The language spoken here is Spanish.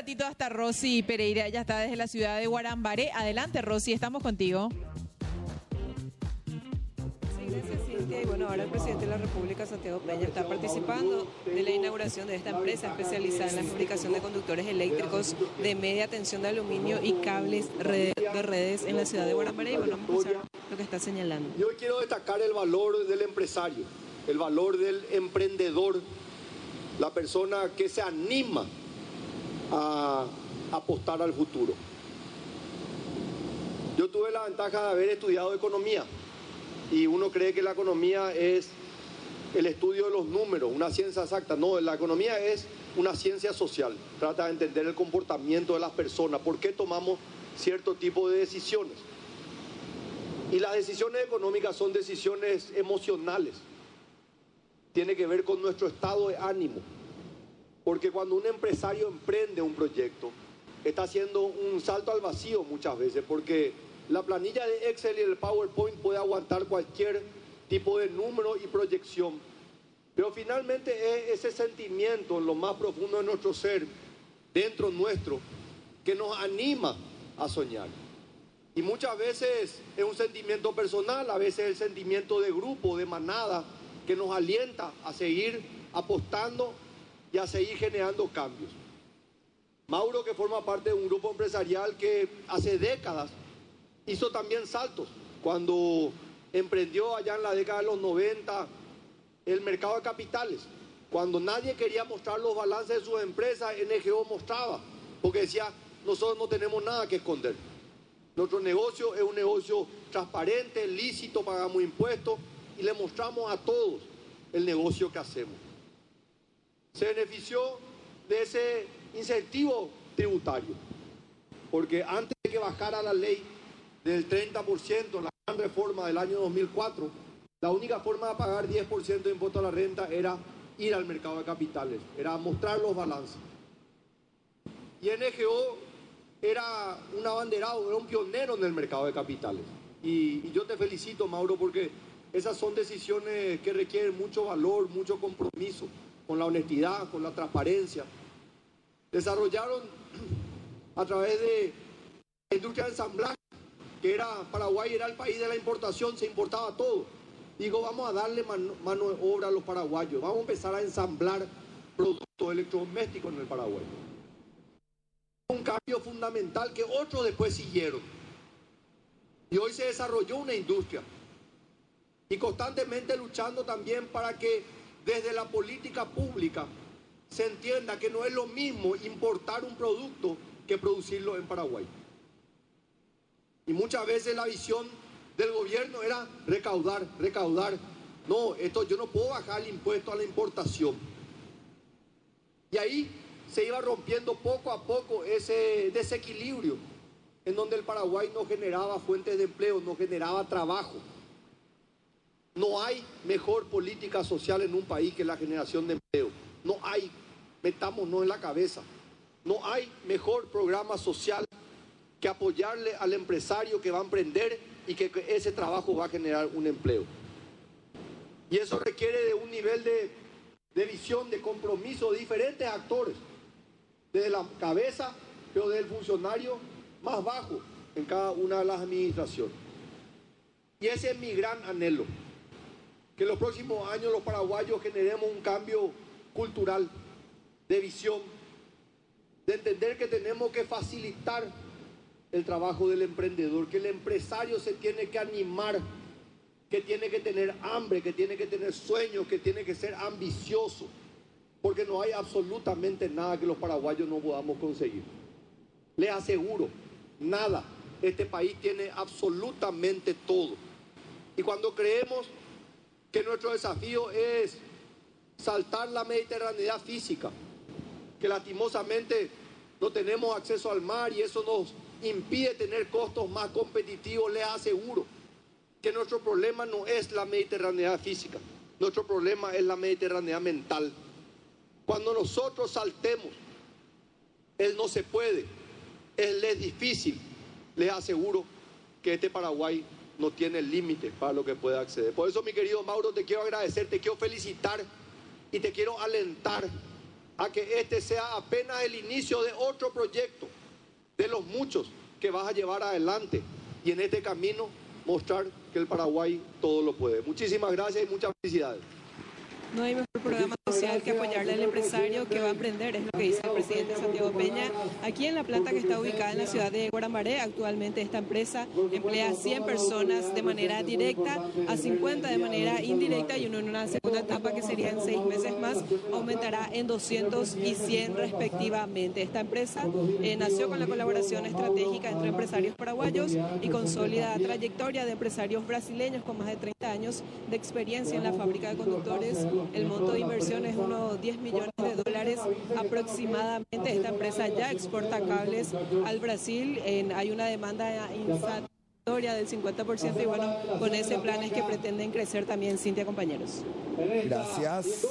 ratito hasta Rosy Pereira, ella está desde la ciudad de Guarambaré. Adelante, Rosy, estamos contigo. Sí, gracias, Cintia. Y bueno, ahora el presidente de la República, Santiago Peña, está participando de la inauguración de esta empresa especializada en la fabricación de conductores eléctricos de media tensión de aluminio y cables de redes en la ciudad de Guarambaré. Y bueno, vamos a lo que está señalando. Yo quiero destacar el valor del empresario, el valor del emprendedor, la persona que se anima a apostar al futuro. Yo tuve la ventaja de haber estudiado economía y uno cree que la economía es el estudio de los números, una ciencia exacta. No, la economía es una ciencia social. Trata de entender el comportamiento de las personas, por qué tomamos cierto tipo de decisiones. Y las decisiones económicas son decisiones emocionales. Tiene que ver con nuestro estado de ánimo. Porque cuando un empresario emprende un proyecto, está haciendo un salto al vacío muchas veces, porque la planilla de Excel y el PowerPoint puede aguantar cualquier tipo de número y proyección. Pero finalmente es ese sentimiento en lo más profundo de nuestro ser, dentro nuestro, que nos anima a soñar. Y muchas veces es un sentimiento personal, a veces el sentimiento de grupo, de manada, que nos alienta a seguir apostando y a seguir generando cambios. Mauro, que forma parte de un grupo empresarial que hace décadas hizo también saltos. Cuando emprendió allá en la década de los 90 el mercado de capitales, cuando nadie quería mostrar los balances de sus empresas, NGO mostraba, porque decía, nosotros no tenemos nada que esconder. Nuestro negocio es un negocio transparente, lícito, pagamos impuestos y le mostramos a todos el negocio que hacemos. Se benefició de ese incentivo tributario, porque antes de que bajara la ley del 30%, la gran reforma del año 2004, la única forma de pagar 10% de impuesto a la renta era ir al mercado de capitales, era mostrar los balances. Y NGO era un abanderado, era un pionero en el mercado de capitales. Y, y yo te felicito, Mauro, porque esas son decisiones que requieren mucho valor, mucho compromiso con la honestidad, con la transparencia. Desarrollaron a través de la industria de ensamblaje, que era Paraguay era el país de la importación, se importaba todo. Digo, vamos a darle mano, mano de obra a los paraguayos, vamos a empezar a ensamblar productos electrodomésticos en el Paraguay un cambio fundamental que otros después siguieron. Y hoy se desarrolló una industria. Y constantemente luchando también para que desde la política pública se entienda que no es lo mismo importar un producto que producirlo en Paraguay. Y muchas veces la visión del gobierno era recaudar, recaudar. No, esto yo no puedo bajar el impuesto a la importación. Y ahí se iba rompiendo poco a poco ese desequilibrio en donde el Paraguay no generaba fuentes de empleo, no generaba trabajo. No hay mejor política social en un país que la generación de empleo. No hay, metámonos en la cabeza, no hay mejor programa social que apoyarle al empresario que va a emprender y que ese trabajo va a generar un empleo. Y eso requiere de un nivel de, visión, de compromiso de diferentes actores desde la cabeza, pero del funcionario más bajo en cada una de las administraciones. Y ese es mi gran anhelo, que en los próximos años los paraguayos generemos un cambio cultural, de visión, de entender que tenemos que facilitar el trabajo del emprendedor, que el empresario se tiene que animar, que tiene que tener hambre, que tiene que tener sueños, que tiene que ser ambicioso porque no hay absolutamente nada que los paraguayos no podamos conseguir. Les aseguro, nada. Este país tiene absolutamente todo. Y cuando creemos que nuestro desafío es saltar la mediterraneidad física, que lastimosamente no tenemos acceso al mar y eso nos impide tener costos más competitivos, les aseguro que nuestro problema no es la mediterraneidad física, nuestro problema es la mediterraneidad mental. Cuando nosotros saltemos, él no se puede, él es difícil. Les aseguro que este Paraguay no tiene límites para lo que pueda acceder. Por eso, mi querido Mauro, te quiero agradecer, te quiero felicitar y te quiero alentar a que este sea apenas el inicio de otro proyecto, de los muchos que vas a llevar adelante y en este camino mostrar que el Paraguay todo lo puede. Muchísimas gracias y muchas felicidades. No hay mejor programa social que apoyarle al empresario que va a emprender, es lo que dice el presidente Santiago Peña. Aquí en la planta que está ubicada en la ciudad de Guarambaré, actualmente esta empresa emplea a 100 personas de manera directa, a 50 de manera indirecta y en una segunda etapa que sería en seis meses más, aumentará en 200 y 100 respectivamente. Esta empresa eh, nació con la colaboración estratégica entre empresarios paraguayos y con sólida trayectoria de empresarios brasileños con más de 30 años de experiencia en la fábrica de conductores el monto de inversión es unos 10 millones de dólares aproximadamente. Esta empresa ya exporta cables al Brasil. hay una demanda insatisfactoria del 50% y bueno, con ese plan es que pretenden crecer también, Cintia, compañeros. Gracias.